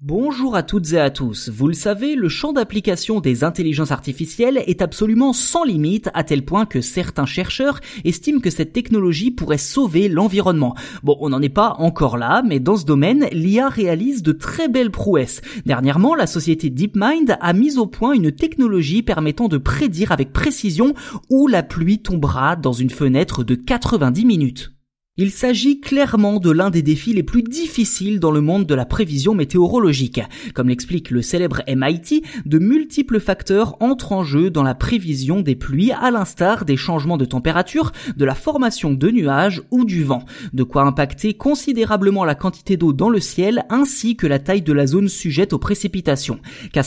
Bonjour à toutes et à tous. Vous le savez, le champ d'application des intelligences artificielles est absolument sans limite à tel point que certains chercheurs estiment que cette technologie pourrait sauver l'environnement. Bon, on n'en est pas encore là, mais dans ce domaine, l'IA réalise de très belles prouesses. Dernièrement, la société DeepMind a mis au point une technologie permettant de prédire avec précision où la pluie tombera dans une fenêtre de 90 minutes. Il s'agit clairement de l'un des défis les plus difficiles dans le monde de la prévision météorologique. Comme l'explique le célèbre MIT, de multiples facteurs entrent en jeu dans la prévision des pluies à l'instar des changements de température, de la formation de nuages ou du vent. De quoi impacter considérablement la quantité d'eau dans le ciel ainsi que la taille de la zone sujette aux précipitations. Qu'à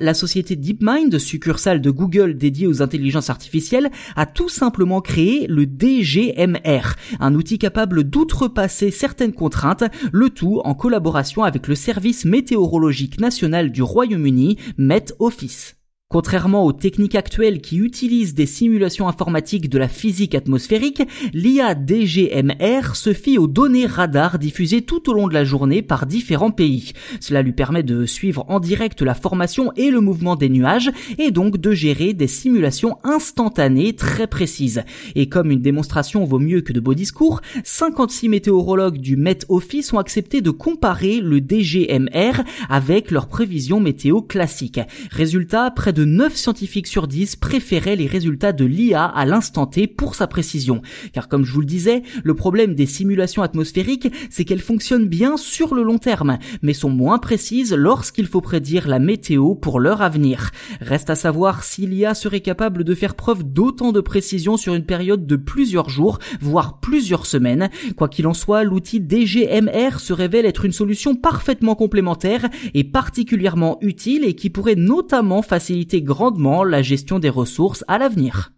la société DeepMind, succursale de Google dédiée aux intelligences artificielles, a tout simplement créé le DGMR, un outil capable d'outrepasser certaines contraintes, le tout en collaboration avec le service météorologique national du Royaume-Uni, Met Office. Contrairement aux techniques actuelles qui utilisent des simulations informatiques de la physique atmosphérique, l'IA DGMR se fie aux données radar diffusées tout au long de la journée par différents pays. Cela lui permet de suivre en direct la formation et le mouvement des nuages et donc de gérer des simulations instantanées très précises. Et comme une démonstration vaut mieux que de beaux discours, 56 météorologues du Met Office ont accepté de comparer le DGMR avec leurs prévisions météo classiques. Résultat, près de 9 scientifiques sur 10 préféraient les résultats de l'IA à l'instant T pour sa précision. Car comme je vous le disais, le problème des simulations atmosphériques, c'est qu'elles fonctionnent bien sur le long terme, mais sont moins précises lorsqu'il faut prédire la météo pour leur avenir. Reste à savoir si l'IA serait capable de faire preuve d'autant de précision sur une période de plusieurs jours, voire plusieurs semaines. Quoi qu'il en soit, l'outil DGMR se révèle être une solution parfaitement complémentaire et particulièrement utile et qui pourrait notamment grandement la gestion des ressources à l'avenir.